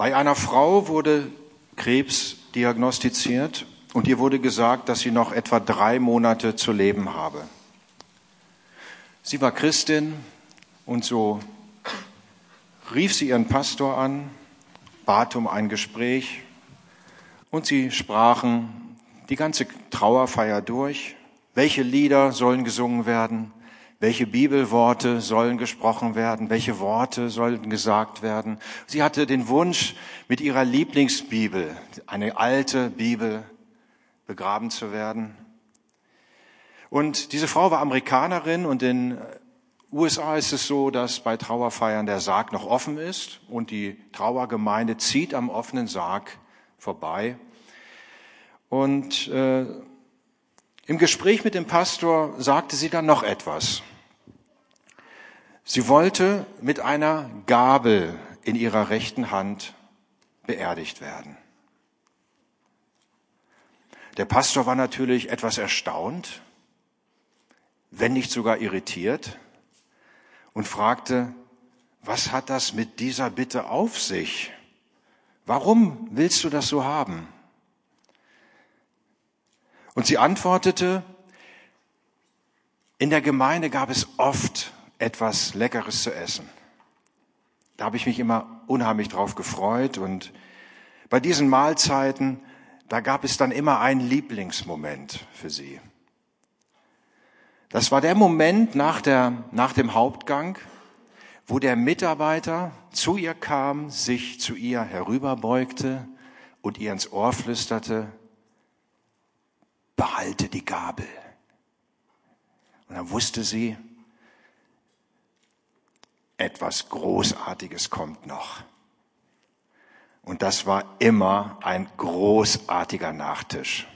Bei einer Frau wurde Krebs diagnostiziert und ihr wurde gesagt, dass sie noch etwa drei Monate zu leben habe. Sie war Christin und so rief sie ihren Pastor an, bat um ein Gespräch und sie sprachen die ganze Trauerfeier durch. Welche Lieder sollen gesungen werden? Welche Bibelworte sollen gesprochen werden? Welche Worte sollen gesagt werden? Sie hatte den Wunsch, mit ihrer Lieblingsbibel, eine alte Bibel, begraben zu werden. Und diese Frau war Amerikanerin und in USA ist es so, dass bei Trauerfeiern der Sarg noch offen ist und die Trauergemeinde zieht am offenen Sarg vorbei. Und äh, im Gespräch mit dem Pastor sagte sie dann noch etwas. Sie wollte mit einer Gabel in ihrer rechten Hand beerdigt werden. Der Pastor war natürlich etwas erstaunt, wenn nicht sogar irritiert und fragte, was hat das mit dieser Bitte auf sich? Warum willst du das so haben? Und sie antwortete, in der Gemeinde gab es oft etwas Leckeres zu essen. Da habe ich mich immer unheimlich drauf gefreut und bei diesen Mahlzeiten, da gab es dann immer einen Lieblingsmoment für sie. Das war der Moment nach, der, nach dem Hauptgang, wo der Mitarbeiter zu ihr kam, sich zu ihr herüberbeugte und ihr ins Ohr flüsterte, behalte die Gabel. Und dann wusste sie, etwas Großartiges kommt noch. Und das war immer ein großartiger Nachtisch.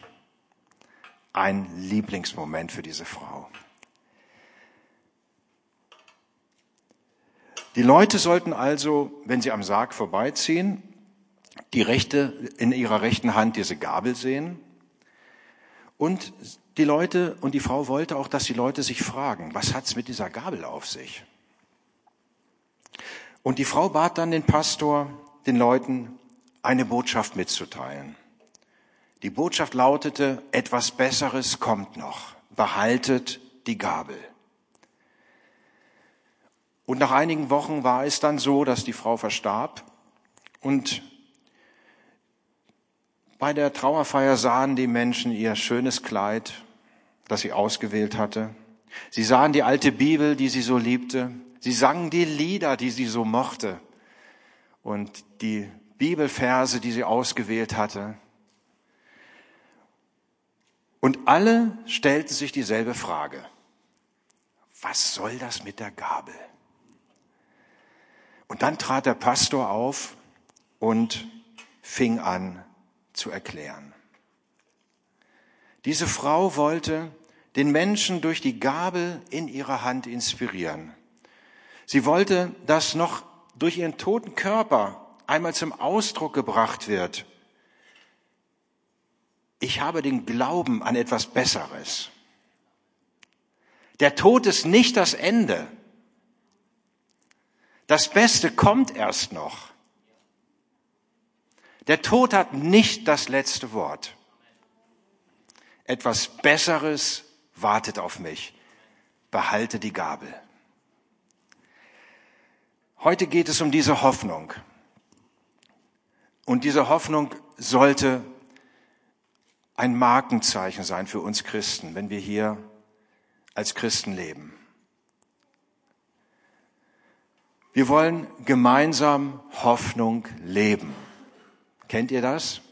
Ein Lieblingsmoment für diese Frau. Die Leute sollten also, wenn sie am Sarg vorbeiziehen, die rechte, in ihrer rechten Hand diese Gabel sehen. Und die Leute und die Frau wollte auch, dass die Leute sich fragen, was hat's mit dieser Gabel auf sich? Und die Frau bat dann den Pastor, den Leuten eine Botschaft mitzuteilen. Die Botschaft lautete, etwas Besseres kommt noch. Behaltet die Gabel. Und nach einigen Wochen war es dann so, dass die Frau verstarb und bei der Trauerfeier sahen die Menschen ihr schönes Kleid, das sie ausgewählt hatte. Sie sahen die alte Bibel, die sie so liebte. Sie sangen die Lieder, die sie so mochte und die Bibelverse, die sie ausgewählt hatte. Und alle stellten sich dieselbe Frage. Was soll das mit der Gabel? Und dann trat der Pastor auf und fing an zu erklären. Diese Frau wollte den Menschen durch die Gabel in ihrer Hand inspirieren. Sie wollte, dass noch durch ihren toten Körper einmal zum Ausdruck gebracht wird. Ich habe den Glauben an etwas Besseres. Der Tod ist nicht das Ende. Das Beste kommt erst noch. Der Tod hat nicht das letzte Wort. Etwas Besseres wartet auf mich. Behalte die Gabel. Heute geht es um diese Hoffnung. Und diese Hoffnung sollte ein Markenzeichen sein für uns Christen, wenn wir hier als Christen leben. Wir wollen gemeinsam Hoffnung leben. Kennt ihr das?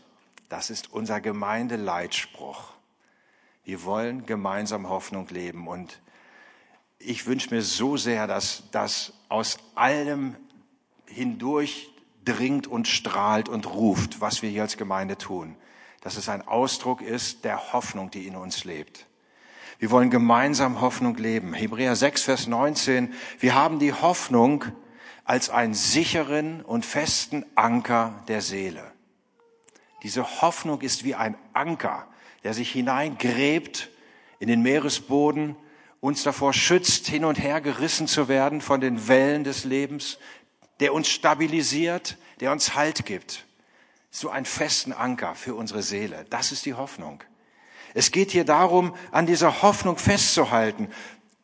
Das ist unser Gemeindeleitspruch. Wir wollen gemeinsam Hoffnung leben und ich wünsche mir so sehr, dass das aus allem hindurch dringt und strahlt und ruft, was wir hier als Gemeinde tun. Dass es ein Ausdruck ist der Hoffnung, die in uns lebt. Wir wollen gemeinsam Hoffnung leben. Hebräer 6, Vers 19. Wir haben die Hoffnung als einen sicheren und festen Anker der Seele. Diese Hoffnung ist wie ein Anker, der sich hineingräbt in den Meeresboden uns davor schützt, hin und her gerissen zu werden von den Wellen des Lebens, der uns stabilisiert, der uns Halt gibt. So einen festen Anker für unsere Seele. Das ist die Hoffnung. Es geht hier darum, an dieser Hoffnung festzuhalten,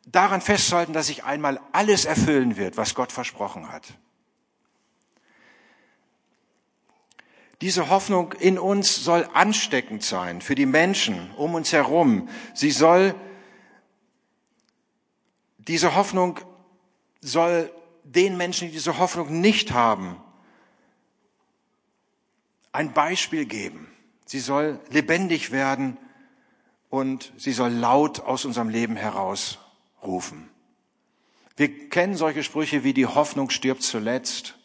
daran festzuhalten, dass sich einmal alles erfüllen wird, was Gott versprochen hat. Diese Hoffnung in uns soll ansteckend sein für die Menschen um uns herum. Sie soll, diese Hoffnung soll den Menschen, die diese Hoffnung nicht haben, ein Beispiel geben. Sie soll lebendig werden und sie soll laut aus unserem Leben herausrufen. Wir kennen solche Sprüche wie die Hoffnung stirbt zuletzt.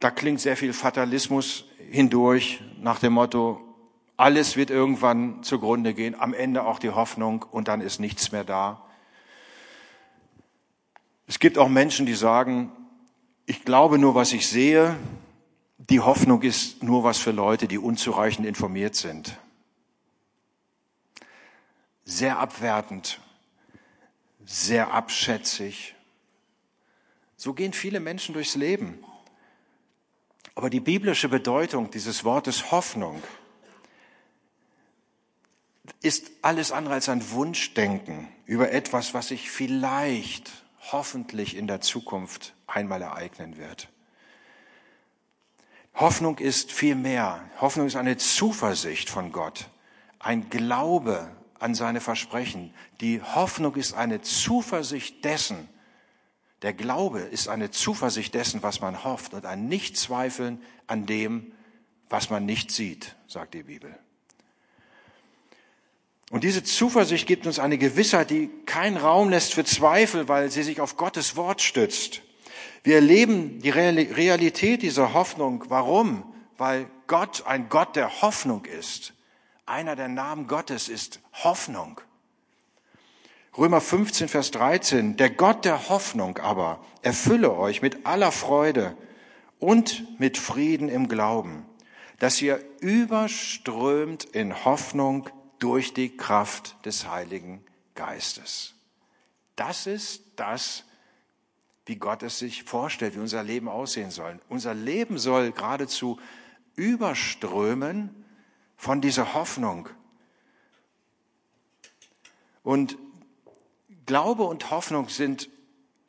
Da klingt sehr viel Fatalismus hindurch nach dem Motto, alles wird irgendwann zugrunde gehen, am Ende auch die Hoffnung und dann ist nichts mehr da. Es gibt auch Menschen, die sagen, ich glaube nur, was ich sehe, die Hoffnung ist nur was für Leute, die unzureichend informiert sind. Sehr abwertend, sehr abschätzig. So gehen viele Menschen durchs Leben. Aber die biblische Bedeutung dieses Wortes Hoffnung ist alles andere als ein Wunschdenken über etwas, was sich vielleicht, hoffentlich in der Zukunft einmal ereignen wird. Hoffnung ist viel mehr. Hoffnung ist eine Zuversicht von Gott, ein Glaube an seine Versprechen. Die Hoffnung ist eine Zuversicht dessen. Der Glaube ist eine Zuversicht dessen, was man hofft und ein Nichtzweifeln an dem, was man nicht sieht, sagt die Bibel. Und diese Zuversicht gibt uns eine Gewissheit, die keinen Raum lässt für Zweifel, weil sie sich auf Gottes Wort stützt. Wir erleben die Realität dieser Hoffnung. Warum? Weil Gott ein Gott der Hoffnung ist. Einer der Namen Gottes ist Hoffnung. Römer 15, Vers 13. Der Gott der Hoffnung aber erfülle euch mit aller Freude und mit Frieden im Glauben, dass ihr überströmt in Hoffnung durch die Kraft des Heiligen Geistes. Das ist das, wie Gott es sich vorstellt, wie unser Leben aussehen soll. Unser Leben soll geradezu überströmen von dieser Hoffnung. Und Glaube und Hoffnung sind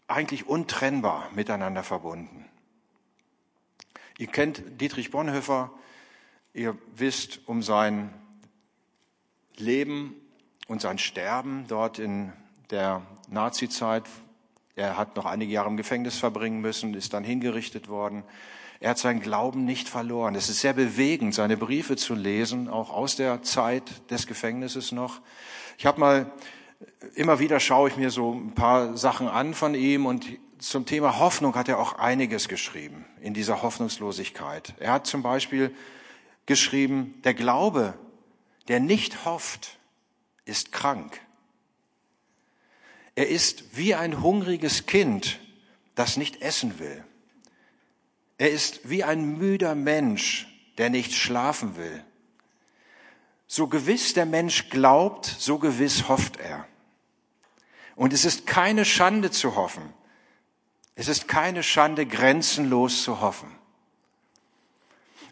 eigentlich untrennbar miteinander verbunden. Ihr kennt Dietrich Bonhoeffer, ihr wisst um sein Leben und sein Sterben dort in der Nazizeit, er hat noch einige Jahre im Gefängnis verbringen müssen, ist dann hingerichtet worden. Er hat seinen Glauben nicht verloren. Es ist sehr bewegend, seine Briefe zu lesen, auch aus der Zeit des Gefängnisses noch. Ich habe mal, immer wieder schaue ich mir so ein paar Sachen an von ihm und zum Thema Hoffnung hat er auch einiges geschrieben in dieser Hoffnungslosigkeit. Er hat zum Beispiel geschrieben, der Glaube, der nicht hofft, ist krank. Er ist wie ein hungriges Kind, das nicht essen will. Er ist wie ein müder Mensch, der nicht schlafen will. So gewiss der Mensch glaubt, so gewiss hofft er. Und es ist keine Schande zu hoffen. Es ist keine Schande, grenzenlos zu hoffen.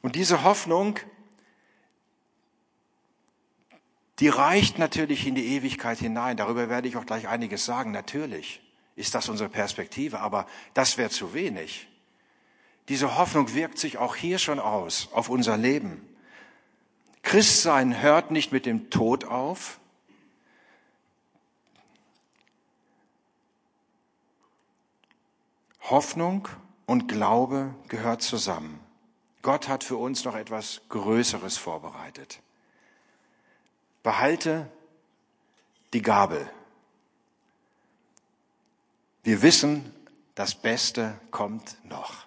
Und diese Hoffnung die reicht natürlich in die Ewigkeit hinein. Darüber werde ich auch gleich einiges sagen. Natürlich ist das unsere Perspektive, aber das wäre zu wenig. Diese Hoffnung wirkt sich auch hier schon aus, auf unser Leben. Christsein hört nicht mit dem Tod auf. Hoffnung und Glaube gehört zusammen. Gott hat für uns noch etwas Größeres vorbereitet. Behalte die Gabel. Wir wissen, das Beste kommt noch.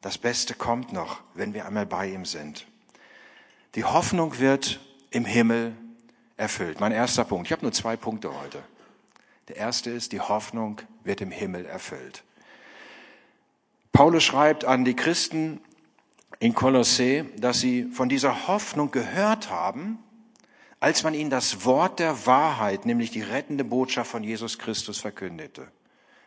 Das Beste kommt noch, wenn wir einmal bei ihm sind. Die Hoffnung wird im Himmel erfüllt. Mein erster Punkt. Ich habe nur zwei Punkte heute. Der erste ist, die Hoffnung wird im Himmel erfüllt. Paulus schreibt an die Christen in Kolossä, dass sie von dieser Hoffnung gehört haben, als man ihnen das Wort der Wahrheit, nämlich die rettende Botschaft von Jesus Christus verkündete.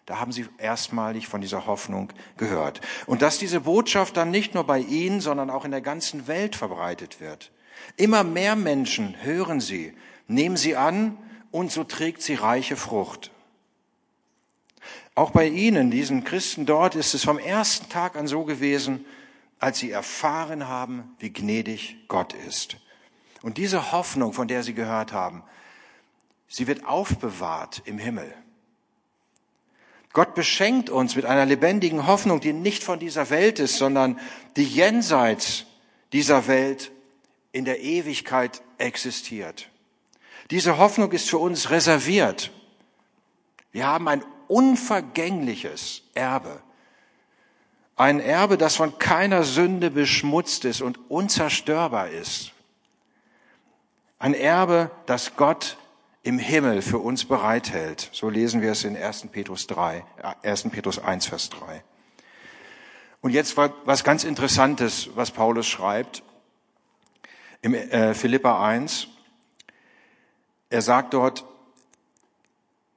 Da haben sie erstmalig von dieser Hoffnung gehört. Und dass diese Botschaft dann nicht nur bei ihnen, sondern auch in der ganzen Welt verbreitet wird. Immer mehr Menschen hören sie, nehmen sie an und so trägt sie reiche Frucht. Auch bei Ihnen, diesen Christen dort, ist es vom ersten Tag an so gewesen, als sie erfahren haben, wie gnädig Gott ist. Und diese Hoffnung, von der Sie gehört haben, sie wird aufbewahrt im Himmel. Gott beschenkt uns mit einer lebendigen Hoffnung, die nicht von dieser Welt ist, sondern die jenseits dieser Welt in der Ewigkeit existiert. Diese Hoffnung ist für uns reserviert. Wir haben ein unvergängliches Erbe. Ein Erbe, das von keiner Sünde beschmutzt ist und unzerstörbar ist. Ein Erbe, das Gott im Himmel für uns bereithält. So lesen wir es in 1. Petrus 3, 1. Petrus 1, Vers 3. Und jetzt was ganz Interessantes, was Paulus schreibt. Im äh, Philippa 1. Er sagt dort,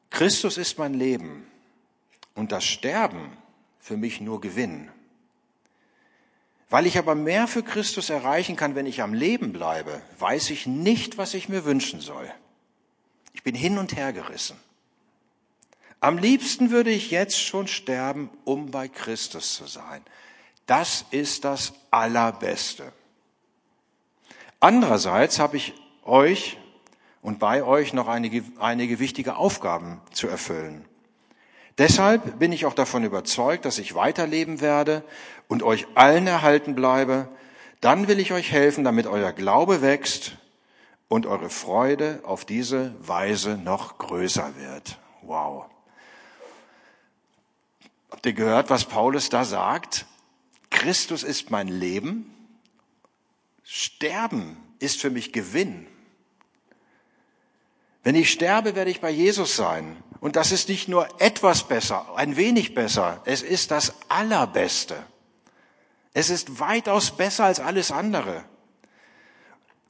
Christus ist mein Leben und das Sterben für mich nur Gewinn. Weil ich aber mehr für Christus erreichen kann, wenn ich am Leben bleibe, weiß ich nicht, was ich mir wünschen soll. Ich bin hin und her gerissen. Am liebsten würde ich jetzt schon sterben, um bei Christus zu sein. Das ist das Allerbeste. Andererseits habe ich euch und bei euch noch einige, einige wichtige Aufgaben zu erfüllen. Deshalb bin ich auch davon überzeugt, dass ich weiterleben werde und euch allen erhalten bleibe. Dann will ich euch helfen, damit euer Glaube wächst und eure Freude auf diese Weise noch größer wird. Wow. Habt ihr gehört, was Paulus da sagt? Christus ist mein Leben. Sterben ist für mich Gewinn. Wenn ich sterbe, werde ich bei Jesus sein. Und das ist nicht nur etwas besser, ein wenig besser. Es ist das Allerbeste. Es ist weitaus besser als alles andere.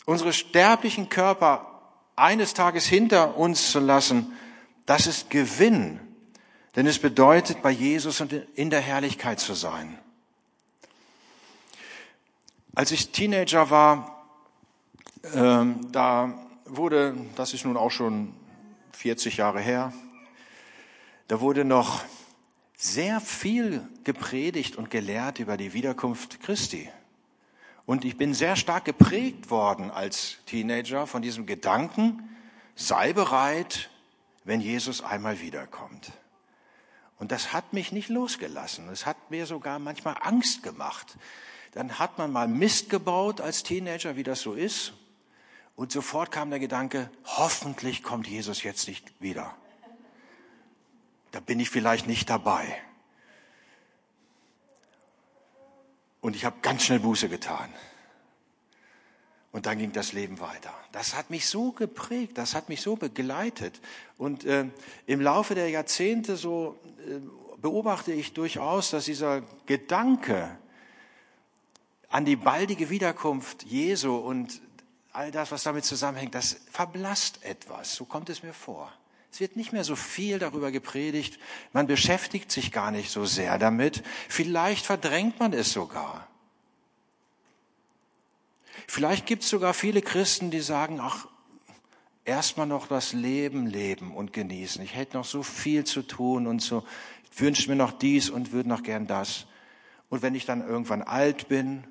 Unsere sterblichen Körper eines Tages hinter uns zu lassen, das ist Gewinn. Denn es bedeutet, bei Jesus und in der Herrlichkeit zu sein. Als ich Teenager war, ähm, da wurde, das ist nun auch schon 40 Jahre her, da wurde noch sehr viel gepredigt und gelehrt über die Wiederkunft Christi. Und ich bin sehr stark geprägt worden als Teenager von diesem Gedanken, sei bereit, wenn Jesus einmal wiederkommt. Und das hat mich nicht losgelassen. Es hat mir sogar manchmal Angst gemacht. Dann hat man mal Mist gebaut als Teenager, wie das so ist. Und sofort kam der Gedanke, hoffentlich kommt Jesus jetzt nicht wieder. Da bin ich vielleicht nicht dabei. Und ich habe ganz schnell Buße getan. Und dann ging das Leben weiter. Das hat mich so geprägt, das hat mich so begleitet. Und äh, im Laufe der Jahrzehnte so äh, beobachte ich durchaus, dass dieser Gedanke an die baldige Wiederkunft Jesu und all das, was damit zusammenhängt, das verblasst etwas. So kommt es mir vor. Es wird nicht mehr so viel darüber gepredigt. Man beschäftigt sich gar nicht so sehr damit. Vielleicht verdrängt man es sogar. Vielleicht gibt es sogar viele Christen, die sagen, ach, erstmal noch das Leben leben und genießen. Ich hätte noch so viel zu tun und so, ich wünsche mir noch dies und würde noch gern das. Und wenn ich dann irgendwann alt bin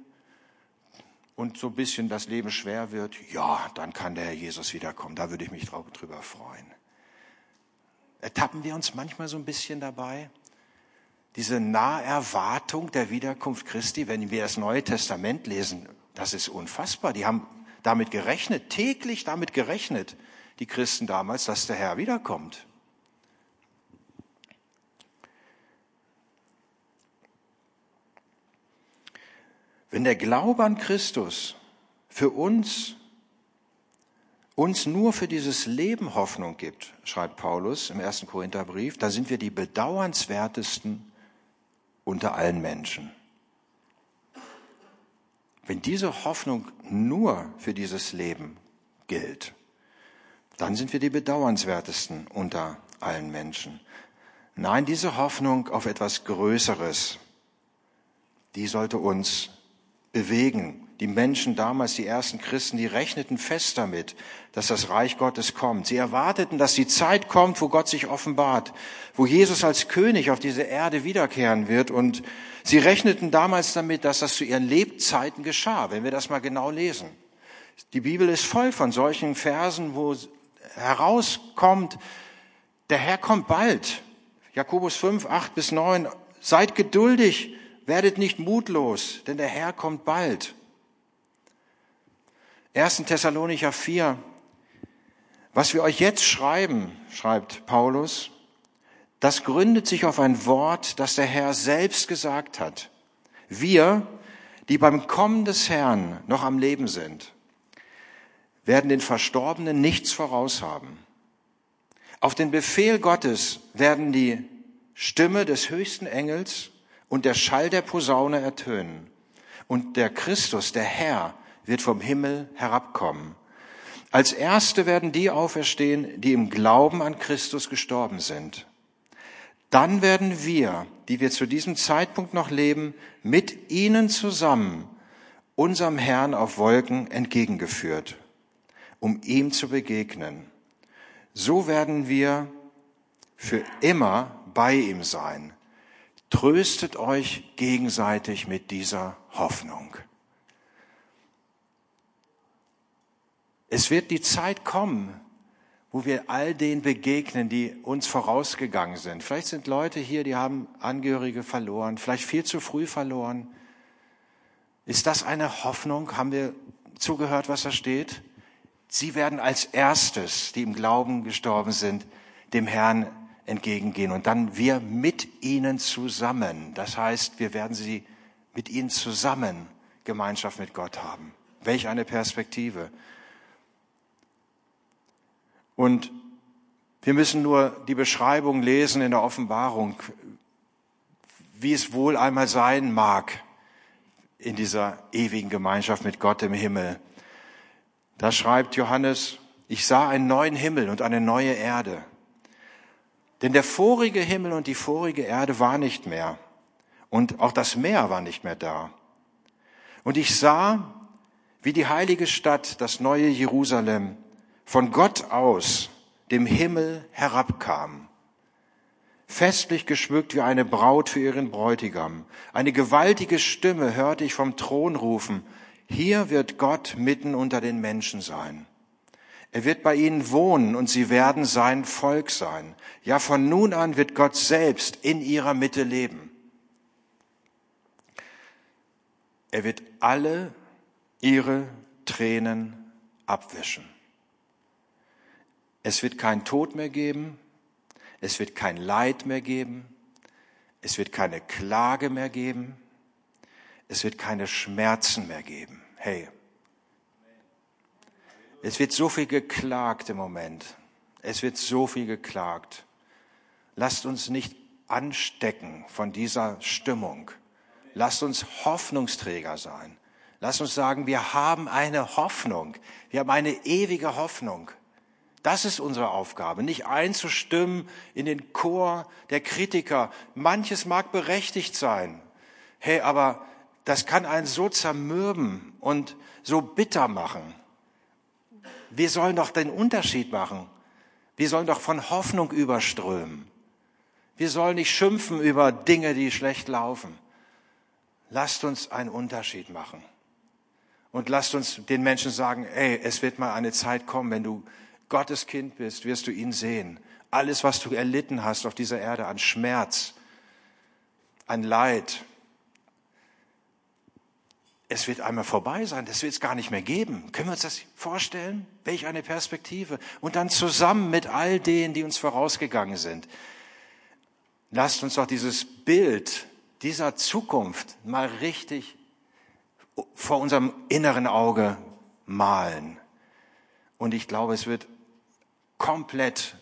und so ein bisschen das Leben schwer wird, ja, dann kann der Herr Jesus wiederkommen. Da würde ich mich drüber freuen. Ertappen wir uns manchmal so ein bisschen dabei? Diese Naherwartung der Wiederkunft Christi, wenn wir das Neue Testament lesen, das ist unfassbar. Die haben damit gerechnet, täglich damit gerechnet, die Christen damals, dass der Herr wiederkommt. Wenn der Glaube an Christus für uns, uns nur für dieses Leben Hoffnung gibt, schreibt Paulus im ersten Korintherbrief, da sind wir die bedauernswertesten unter allen Menschen. Wenn diese Hoffnung nur für dieses Leben gilt, dann sind wir die bedauernswertesten unter allen Menschen. Nein, diese Hoffnung auf etwas Größeres, die sollte uns bewegen. Die Menschen damals, die ersten Christen, die rechneten fest damit, dass das Reich Gottes kommt. Sie erwarteten, dass die Zeit kommt, wo Gott sich offenbart, wo Jesus als König auf diese Erde wiederkehren wird. Und sie rechneten damals damit, dass das zu ihren Lebzeiten geschah, wenn wir das mal genau lesen. Die Bibel ist voll von solchen Versen, wo herauskommt, der Herr kommt bald. Jakobus 5, 8 bis 9. Seid geduldig, werdet nicht mutlos, denn der Herr kommt bald. 1. Thessalonicher 4. Was wir euch jetzt schreiben, schreibt Paulus, das gründet sich auf ein Wort, das der Herr selbst gesagt hat. Wir, die beim Kommen des Herrn noch am Leben sind, werden den Verstorbenen nichts voraushaben. Auf den Befehl Gottes werden die Stimme des höchsten Engels und der Schall der Posaune ertönen. Und der Christus, der Herr, wird vom Himmel herabkommen. Als Erste werden die auferstehen, die im Glauben an Christus gestorben sind. Dann werden wir, die wir zu diesem Zeitpunkt noch leben, mit ihnen zusammen unserem Herrn auf Wolken entgegengeführt, um ihm zu begegnen. So werden wir für immer bei ihm sein. Tröstet euch gegenseitig mit dieser Hoffnung. Es wird die Zeit kommen, wo wir all denen begegnen, die uns vorausgegangen sind. Vielleicht sind Leute hier, die haben Angehörige verloren, vielleicht viel zu früh verloren. Ist das eine Hoffnung? Haben wir zugehört, was da steht? Sie werden als erstes, die im Glauben gestorben sind, dem Herrn entgegengehen und dann wir mit ihnen zusammen. Das heißt, wir werden sie mit ihnen zusammen Gemeinschaft mit Gott haben. Welch eine Perspektive. Und wir müssen nur die Beschreibung lesen in der Offenbarung, wie es wohl einmal sein mag in dieser ewigen Gemeinschaft mit Gott im Himmel. Da schreibt Johannes, ich sah einen neuen Himmel und eine neue Erde. Denn der vorige Himmel und die vorige Erde war nicht mehr. Und auch das Meer war nicht mehr da. Und ich sah, wie die heilige Stadt, das neue Jerusalem, von Gott aus dem Himmel herabkam, festlich geschmückt wie eine Braut für ihren Bräutigam. Eine gewaltige Stimme hörte ich vom Thron rufen, hier wird Gott mitten unter den Menschen sein. Er wird bei ihnen wohnen und sie werden sein Volk sein. Ja, von nun an wird Gott selbst in ihrer Mitte leben. Er wird alle ihre Tränen abwischen. Es wird kein Tod mehr geben, es wird kein Leid mehr geben, es wird keine Klage mehr geben, es wird keine Schmerzen mehr geben. Hey, es wird so viel geklagt im Moment. Es wird so viel geklagt. Lasst uns nicht anstecken von dieser Stimmung. Lasst uns Hoffnungsträger sein. Lasst uns sagen, wir haben eine Hoffnung. Wir haben eine ewige Hoffnung. Das ist unsere Aufgabe, nicht einzustimmen in den Chor der Kritiker. Manches mag berechtigt sein. Hey, aber das kann einen so zermürben und so bitter machen. Wir sollen doch den Unterschied machen. Wir sollen doch von Hoffnung überströmen. Wir sollen nicht schimpfen über Dinge, die schlecht laufen. Lasst uns einen Unterschied machen. Und lasst uns den Menschen sagen, ey, es wird mal eine Zeit kommen, wenn du Gottes Kind bist, wirst du ihn sehen. Alles, was du erlitten hast auf dieser Erde an Schmerz, an Leid, es wird einmal vorbei sein, das wird es gar nicht mehr geben. Können wir uns das vorstellen? Welch eine Perspektive. Und dann zusammen mit all denen, die uns vorausgegangen sind. Lasst uns doch dieses Bild dieser Zukunft mal richtig vor unserem inneren Auge malen. Und ich glaube, es wird komplett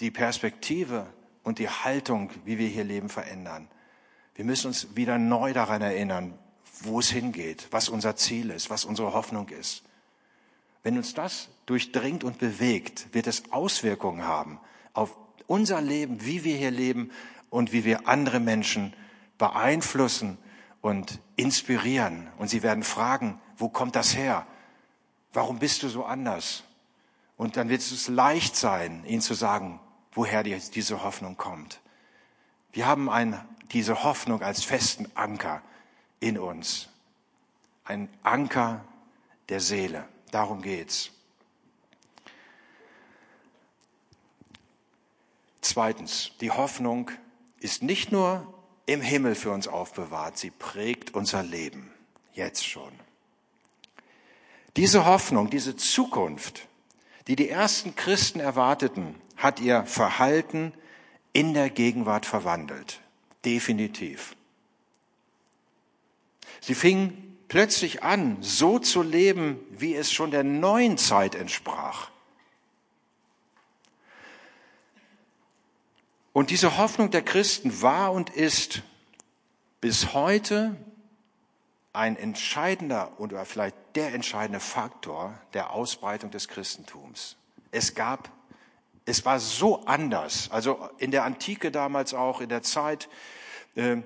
die Perspektive und die Haltung, wie wir hier leben, verändern. Wir müssen uns wieder neu daran erinnern, wo es hingeht, was unser Ziel ist, was unsere Hoffnung ist. Wenn uns das durchdringt und bewegt, wird es Auswirkungen haben auf unser Leben, wie wir hier leben und wie wir andere Menschen beeinflussen und inspirieren. Und sie werden fragen, wo kommt das her? Warum bist du so anders? Und dann wird es leicht sein, ihnen zu sagen, woher diese Hoffnung kommt. Wir haben ein, diese Hoffnung als festen Anker in uns. Ein Anker der Seele. Darum geht's. Zweitens, die Hoffnung ist nicht nur im Himmel für uns aufbewahrt, sie prägt unser Leben, jetzt schon. Diese Hoffnung, diese Zukunft, die die ersten Christen erwarteten, hat ihr Verhalten in der Gegenwart verwandelt. Definitiv. Sie fingen plötzlich an, so zu leben, wie es schon der neuen Zeit entsprach. Und diese Hoffnung der Christen war und ist bis heute ein entscheidender oder vielleicht der entscheidende Faktor der Ausbreitung des Christentums. Es gab, es war so anders, also in der Antike damals auch, in der Zeit, äh,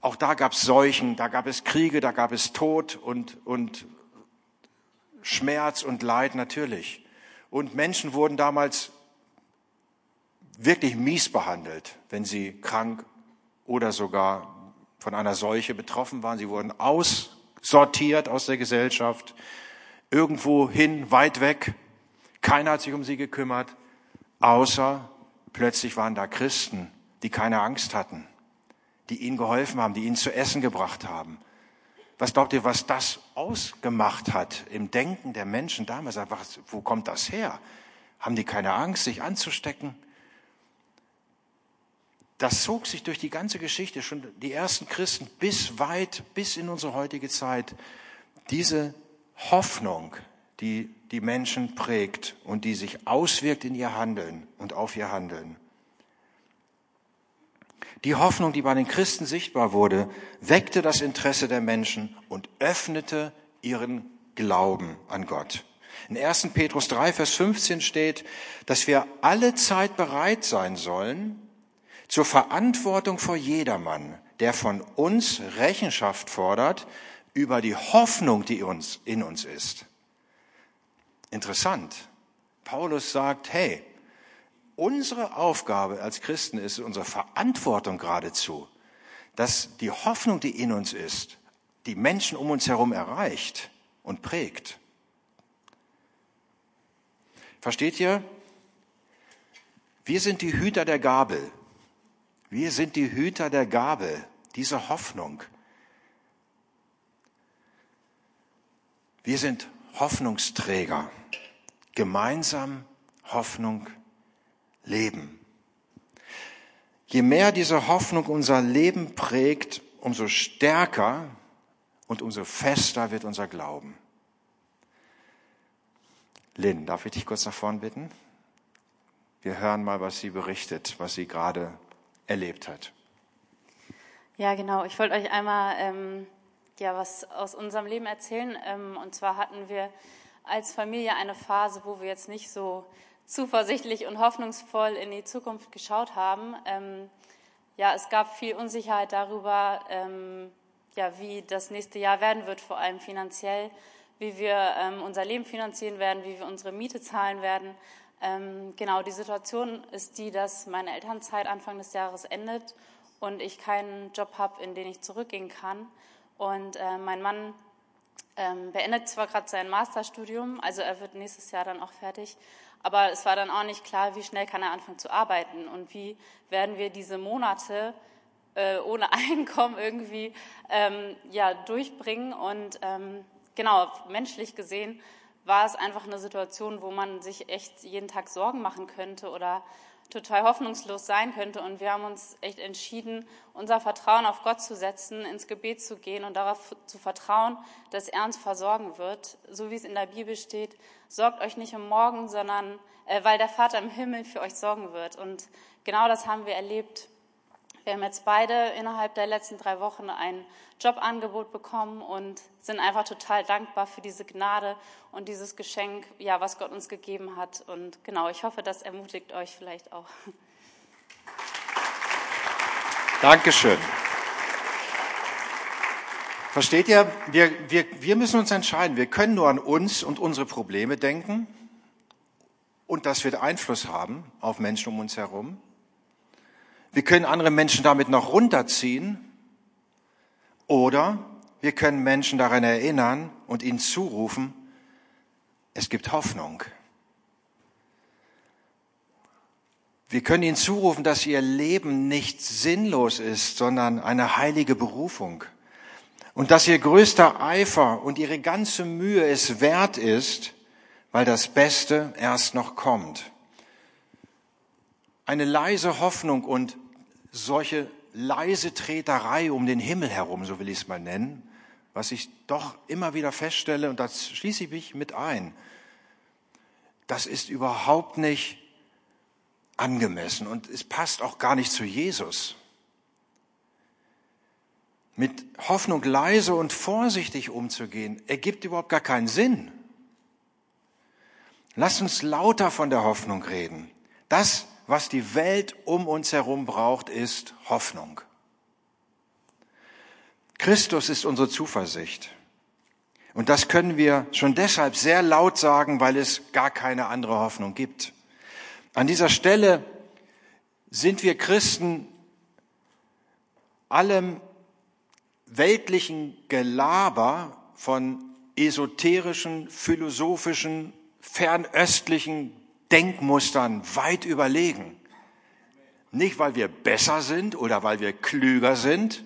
auch da gab es Seuchen, da gab es Kriege, da gab es Tod und, und Schmerz und Leid natürlich. Und Menschen wurden damals wirklich mies behandelt, wenn sie krank oder sogar von einer Seuche betroffen waren. Sie wurden aussortiert aus der Gesellschaft, irgendwo hin, weit weg. Keiner hat sich um sie gekümmert, außer plötzlich waren da Christen, die keine Angst hatten, die ihnen geholfen haben, die ihnen zu essen gebracht haben. Was glaubt ihr, was das ausgemacht hat im Denken der Menschen damals? wo kommt das her? Haben die keine Angst, sich anzustecken? Das zog sich durch die ganze Geschichte, schon die ersten Christen bis weit, bis in unsere heutige Zeit. Diese Hoffnung, die die Menschen prägt und die sich auswirkt in ihr Handeln und auf ihr Handeln. Die Hoffnung, die bei den Christen sichtbar wurde, weckte das Interesse der Menschen und öffnete ihren Glauben an Gott. In 1. Petrus 3, Vers 15 steht, dass wir alle Zeit bereit sein sollen, zur Verantwortung vor jedermann, der von uns Rechenschaft fordert über die Hoffnung, die uns in uns ist. Interessant. Paulus sagt, hey, unsere Aufgabe als Christen ist unsere Verantwortung geradezu, dass die Hoffnung, die in uns ist, die Menschen um uns herum erreicht und prägt. Versteht ihr? Wir sind die Hüter der Gabel. Wir sind die Hüter der Gabe, dieser Hoffnung. Wir sind Hoffnungsträger. Gemeinsam Hoffnung leben. Je mehr diese Hoffnung unser Leben prägt, umso stärker und umso fester wird unser Glauben. Lynn, darf ich dich kurz nach vorn bitten? Wir hören mal, was sie berichtet, was sie gerade erlebt hat. Ja, genau. Ich wollte euch einmal ähm, ja, was aus unserem Leben erzählen. Ähm, und zwar hatten wir als Familie eine Phase, wo wir jetzt nicht so zuversichtlich und hoffnungsvoll in die Zukunft geschaut haben. Ähm, ja, es gab viel Unsicherheit darüber, ähm, ja, wie das nächste Jahr werden wird, vor allem finanziell, wie wir ähm, unser Leben finanzieren werden, wie wir unsere Miete zahlen werden. Ähm, genau, die Situation ist die, dass meine Elternzeit Anfang des Jahres endet und ich keinen Job habe, in den ich zurückgehen kann. Und äh, mein Mann ähm, beendet zwar gerade sein Masterstudium, also er wird nächstes Jahr dann auch fertig, aber es war dann auch nicht klar, wie schnell kann er anfangen zu arbeiten und wie werden wir diese Monate äh, ohne Einkommen irgendwie ähm, ja, durchbringen. Und ähm, genau, menschlich gesehen war es einfach eine Situation, wo man sich echt jeden Tag Sorgen machen könnte oder total hoffnungslos sein könnte. Und wir haben uns echt entschieden, unser Vertrauen auf Gott zu setzen, ins Gebet zu gehen und darauf zu vertrauen, dass er uns versorgen wird. So wie es in der Bibel steht, sorgt euch nicht um morgen, sondern äh, weil der Vater im Himmel für euch sorgen wird. Und genau das haben wir erlebt wir haben jetzt beide innerhalb der letzten drei Wochen ein Jobangebot bekommen und sind einfach total dankbar für diese Gnade und dieses Geschenk, ja, was Gott uns gegeben hat. Und genau, ich hoffe, das ermutigt euch vielleicht auch. Dankeschön. Versteht ihr? Wir, wir, wir müssen uns entscheiden. Wir können nur an uns und unsere Probleme denken und das wird Einfluss haben auf Menschen um uns herum. Wir können andere Menschen damit noch runterziehen oder wir können Menschen daran erinnern und ihnen zurufen, es gibt Hoffnung. Wir können ihnen zurufen, dass ihr Leben nicht sinnlos ist, sondern eine heilige Berufung und dass ihr größter Eifer und ihre ganze Mühe es wert ist, weil das Beste erst noch kommt. Eine leise Hoffnung und solche leise Treterei um den Himmel herum, so will ich es mal nennen, was ich doch immer wieder feststelle, und das schließe ich mich mit ein, das ist überhaupt nicht angemessen und es passt auch gar nicht zu Jesus mit Hoffnung leise und vorsichtig umzugehen, ergibt überhaupt gar keinen Sinn. Lass uns lauter von der Hoffnung reden. Das, was die Welt um uns herum braucht, ist Hoffnung. Christus ist unsere Zuversicht. Und das können wir schon deshalb sehr laut sagen, weil es gar keine andere Hoffnung gibt. An dieser Stelle sind wir Christen allem weltlichen Gelaber von esoterischen, philosophischen, fernöstlichen Denkmustern weit überlegen. Nicht, weil wir besser sind oder weil wir klüger sind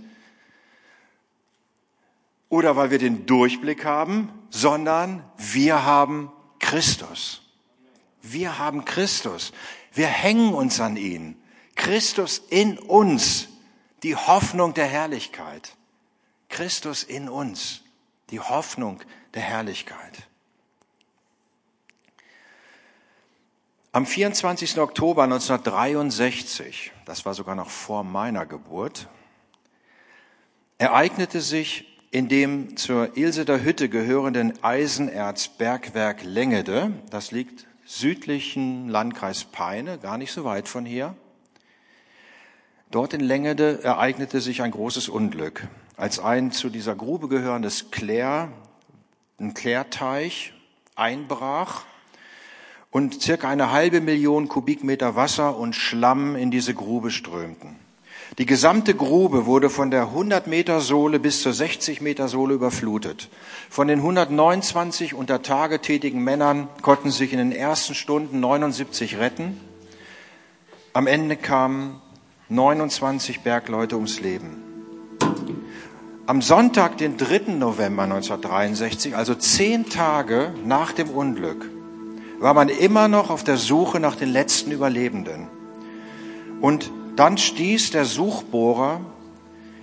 oder weil wir den Durchblick haben, sondern wir haben Christus. Wir haben Christus. Wir hängen uns an ihn. Christus in uns, die Hoffnung der Herrlichkeit. Christus in uns, die Hoffnung der Herrlichkeit. Am 24. Oktober 1963, das war sogar noch vor meiner Geburt, ereignete sich in dem zur Ilseder Hütte gehörenden Eisenerzbergwerk Lengede, das liegt südlichen Landkreis Peine, gar nicht so weit von hier. Dort in Lengede ereignete sich ein großes Unglück als ein zu dieser Grube gehörendes Klär, ein Klärteich einbrach und circa eine halbe Million Kubikmeter Wasser und Schlamm in diese Grube strömten. Die gesamte Grube wurde von der 100 Meter Sohle bis zur 60 Meter Sohle überflutet. Von den 129 unter Tage tätigen Männern konnten sich in den ersten Stunden 79 retten. Am Ende kamen 29 Bergleute ums Leben. Am Sonntag, den 3. November 1963, also zehn Tage nach dem Unglück, war man immer noch auf der Suche nach den letzten Überlebenden. Und dann stieß der Suchbohrer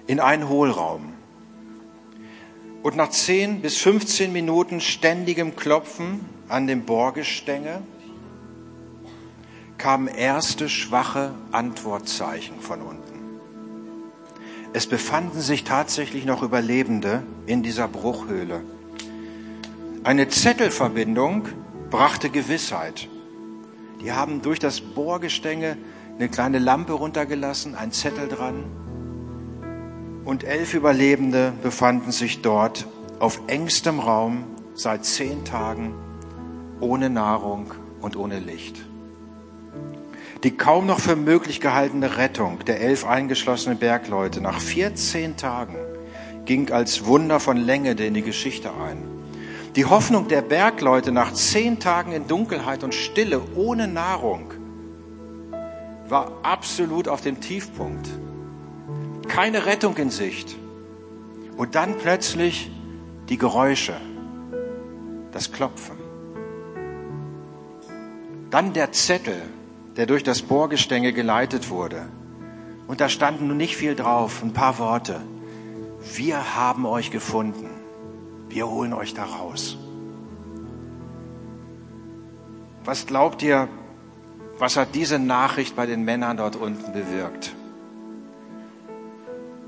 in einen Hohlraum. Und nach 10 bis 15 Minuten ständigem Klopfen an dem Bohrgestänge kamen erste schwache Antwortzeichen von unten. Es befanden sich tatsächlich noch Überlebende in dieser Bruchhöhle. Eine Zettelverbindung brachte Gewissheit. Die haben durch das Bohrgestänge eine kleine Lampe runtergelassen, ein Zettel dran. Und elf Überlebende befanden sich dort auf engstem Raum seit zehn Tagen ohne Nahrung und ohne Licht. Die kaum noch für möglich gehaltene Rettung der elf eingeschlossenen Bergleute nach 14 Tagen ging als Wunder von Länge in die Geschichte ein. Die Hoffnung der Bergleute nach zehn Tagen in Dunkelheit und Stille ohne Nahrung war absolut auf dem Tiefpunkt. Keine Rettung in Sicht. Und dann plötzlich die Geräusche, das Klopfen. Dann der Zettel, der durch das Bohrgestänge geleitet wurde. Und da standen nun nicht viel drauf, ein paar Worte. Wir haben euch gefunden. Wir holen euch da raus. Was glaubt ihr, was hat diese Nachricht bei den Männern dort unten bewirkt?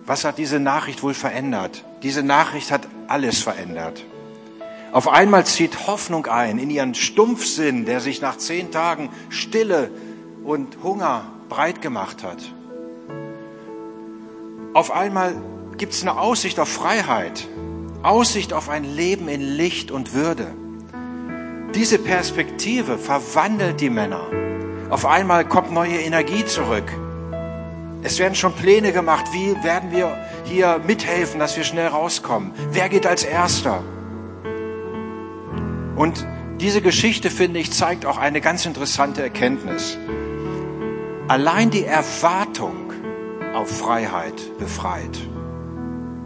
Was hat diese Nachricht wohl verändert? Diese Nachricht hat alles verändert. Auf einmal zieht Hoffnung ein in ihren Stumpfsinn, der sich nach zehn Tagen Stille und Hunger breit gemacht hat. Auf einmal gibt es eine Aussicht auf Freiheit, Aussicht auf ein Leben in Licht und Würde. Diese Perspektive verwandelt die Männer. Auf einmal kommt neue Energie zurück. Es werden schon Pläne gemacht, wie werden wir hier mithelfen, dass wir schnell rauskommen. Wer geht als Erster? Und diese Geschichte, finde ich, zeigt auch eine ganz interessante Erkenntnis. Allein die Erwartung auf Freiheit befreit.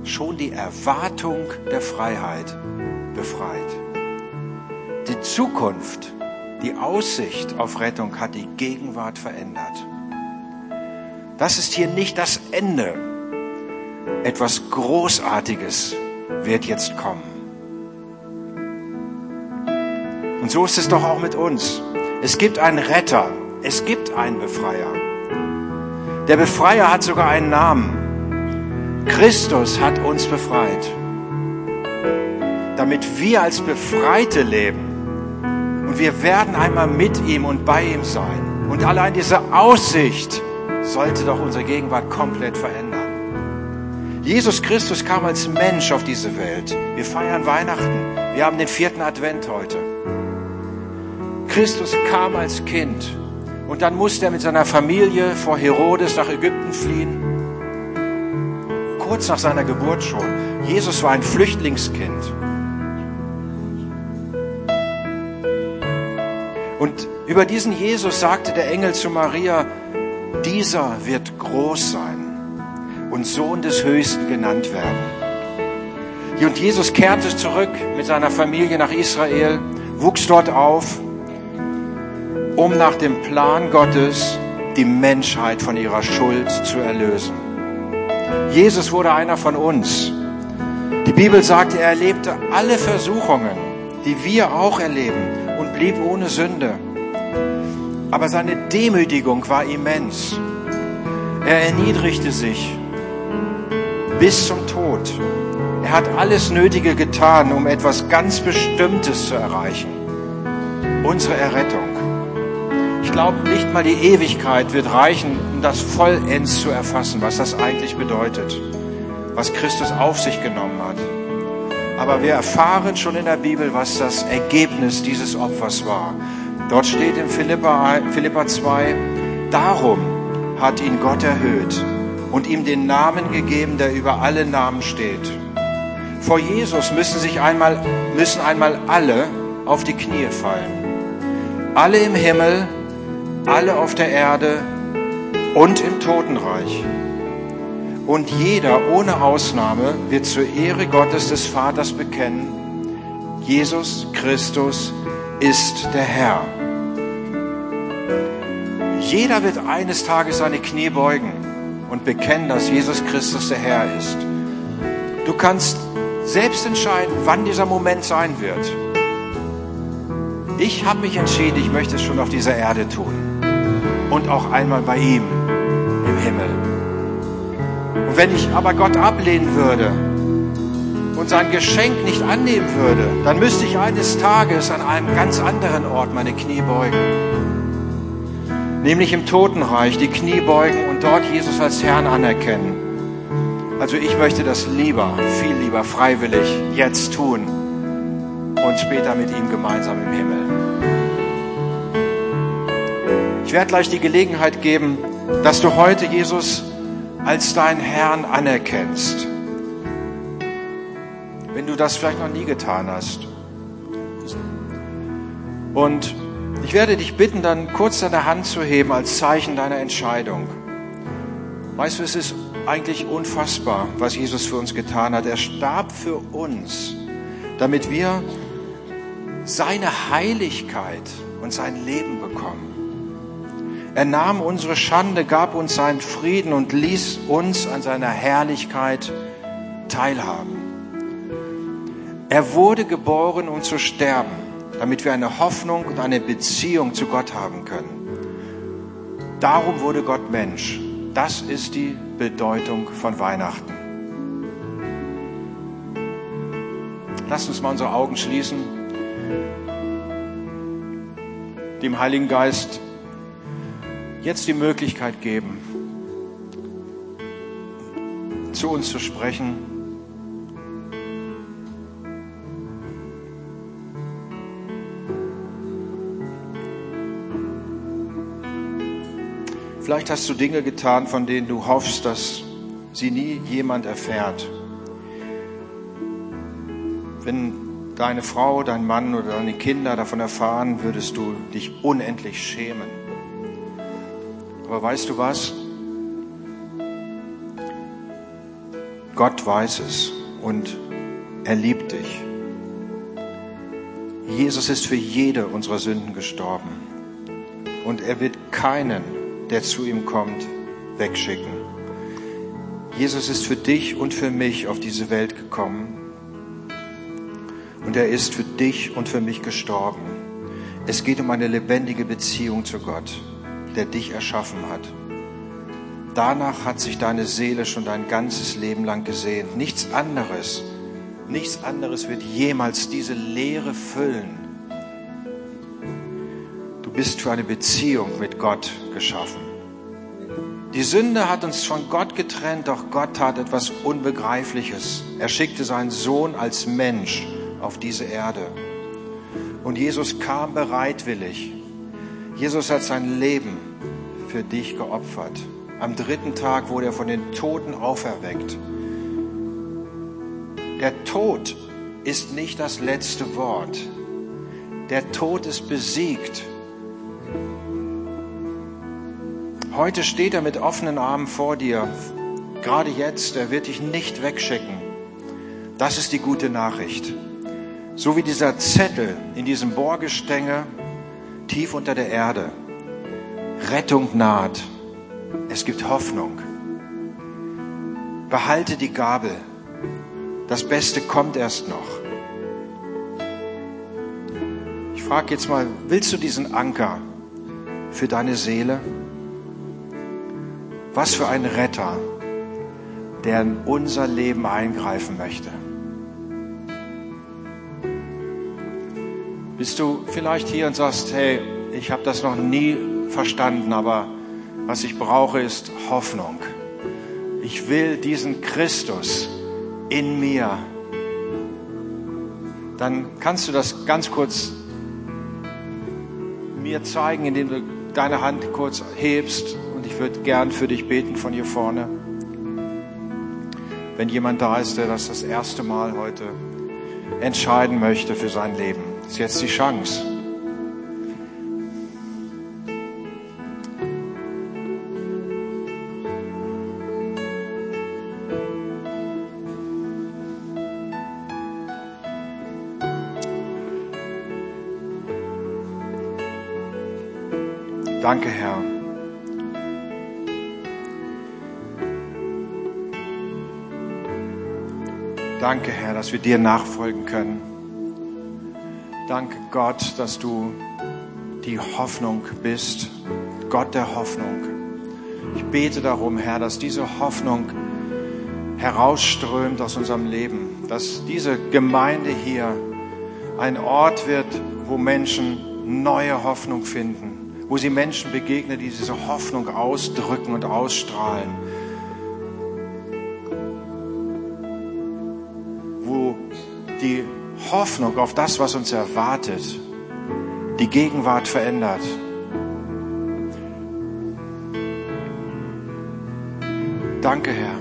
Schon die Erwartung der Freiheit befreit. Die Zukunft, die Aussicht auf Rettung hat die Gegenwart verändert. Das ist hier nicht das Ende. Etwas Großartiges wird jetzt kommen. Und so ist es doch auch mit uns. Es gibt einen Retter, es gibt einen Befreier. Der Befreier hat sogar einen Namen. Christus hat uns befreit, damit wir als Befreite leben. Und wir werden einmal mit ihm und bei ihm sein. Und allein diese Aussicht sollte doch unsere Gegenwart komplett verändern. Jesus Christus kam als Mensch auf diese Welt. Wir feiern Weihnachten. Wir haben den vierten Advent heute. Christus kam als Kind und dann musste er mit seiner Familie vor Herodes nach Ägypten fliehen. Kurz nach seiner Geburt schon. Jesus war ein Flüchtlingskind. Und über diesen Jesus sagte der Engel zu Maria, dieser wird groß sein und Sohn des Höchsten genannt werden. Und Jesus kehrte zurück mit seiner Familie nach Israel, wuchs dort auf, um nach dem Plan Gottes die Menschheit von ihrer Schuld zu erlösen. Jesus wurde einer von uns. Die Bibel sagt, er erlebte alle Versuchungen, die wir auch erleben und blieb ohne Sünde. Aber seine Demütigung war immens. Er erniedrigte sich bis zum Tod. Er hat alles Nötige getan, um etwas ganz Bestimmtes zu erreichen. Unsere Errettung. Ich glaube, nicht mal die Ewigkeit wird reichen, um das vollends zu erfassen, was das eigentlich bedeutet, was Christus auf sich genommen hat. Aber wir erfahren schon in der Bibel, was das Ergebnis dieses Opfers war. Dort steht in Philippa, Philippa 2, darum hat ihn Gott erhöht und ihm den Namen gegeben, der über alle Namen steht. Vor Jesus müssen sich einmal, müssen einmal alle auf die Knie fallen. Alle im Himmel, alle auf der Erde und im Totenreich. Und jeder ohne Ausnahme wird zur Ehre Gottes des Vaters bekennen, Jesus Christus ist der Herr. Jeder wird eines Tages seine Knie beugen und bekennen, dass Jesus Christus der Herr ist. Du kannst selbst entscheiden, wann dieser Moment sein wird. Ich habe mich entschieden, ich möchte es schon auf dieser Erde tun und auch einmal bei ihm im Himmel. Und wenn ich aber Gott ablehnen würde, und sein Geschenk nicht annehmen würde, dann müsste ich eines Tages an einem ganz anderen Ort meine Knie beugen. Nämlich im Totenreich die Knie beugen und dort Jesus als Herrn anerkennen. Also ich möchte das lieber, viel lieber freiwillig jetzt tun und später mit ihm gemeinsam im Himmel. Ich werde gleich die Gelegenheit geben, dass du heute Jesus als deinen Herrn anerkennst wenn du das vielleicht noch nie getan hast. Und ich werde dich bitten, dann kurz deine Hand zu heben als Zeichen deiner Entscheidung. Weißt du, es ist eigentlich unfassbar, was Jesus für uns getan hat. Er starb für uns, damit wir seine Heiligkeit und sein Leben bekommen. Er nahm unsere Schande, gab uns seinen Frieden und ließ uns an seiner Herrlichkeit teilhaben. Er wurde geboren, um zu sterben, damit wir eine Hoffnung und eine Beziehung zu Gott haben können. Darum wurde Gott Mensch. Das ist die Bedeutung von Weihnachten. Lasst uns mal unsere Augen schließen, dem Heiligen Geist jetzt die Möglichkeit geben, zu uns zu sprechen. Vielleicht hast du Dinge getan, von denen du hoffst, dass sie nie jemand erfährt. Wenn deine Frau, dein Mann oder deine Kinder davon erfahren, würdest du dich unendlich schämen. Aber weißt du was? Gott weiß es und er liebt dich. Jesus ist für jede unserer Sünden gestorben und er wird keinen, der zu ihm kommt, wegschicken. Jesus ist für dich und für mich auf diese Welt gekommen und er ist für dich und für mich gestorben. Es geht um eine lebendige Beziehung zu Gott, der dich erschaffen hat. Danach hat sich deine Seele schon dein ganzes Leben lang gesehnt. Nichts anderes, nichts anderes wird jemals diese Leere füllen. Du bist für eine Beziehung mit Gott geschaffen. Die Sünde hat uns von Gott getrennt, doch Gott tat etwas Unbegreifliches. Er schickte seinen Sohn als Mensch auf diese Erde. Und Jesus kam bereitwillig. Jesus hat sein Leben für dich geopfert. Am dritten Tag wurde er von den Toten auferweckt. Der Tod ist nicht das letzte Wort. Der Tod ist besiegt. Heute steht er mit offenen Armen vor dir. Gerade jetzt, er wird dich nicht wegschicken. Das ist die gute Nachricht. So wie dieser Zettel in diesem Bohrgestänge tief unter der Erde. Rettung naht. Es gibt Hoffnung. Behalte die Gabel. Das Beste kommt erst noch. Ich frage jetzt mal, willst du diesen Anker für deine Seele? Was für ein Retter, der in unser Leben eingreifen möchte. Bist du vielleicht hier und sagst, hey, ich habe das noch nie verstanden, aber was ich brauche, ist Hoffnung. Ich will diesen Christus in mir. Dann kannst du das ganz kurz mir zeigen, indem du deine Hand kurz hebst und ich würde gern für dich beten von hier vorne. Wenn jemand da ist, der das das erste Mal heute entscheiden möchte für sein Leben, ist jetzt die Chance. Danke, Herr. Danke, Herr, dass wir dir nachfolgen können. Danke, Gott, dass du die Hoffnung bist, Gott der Hoffnung. Ich bete darum, Herr, dass diese Hoffnung herausströmt aus unserem Leben, dass diese Gemeinde hier ein Ort wird, wo Menschen neue Hoffnung finden wo sie Menschen begegnen, die diese Hoffnung ausdrücken und ausstrahlen. Hoffnung auf das, was uns erwartet, die Gegenwart verändert. Danke, Herr.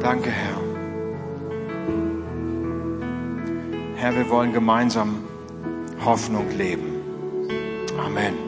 Danke, Herr. Herr, wir wollen gemeinsam Hoffnung leben. Amen.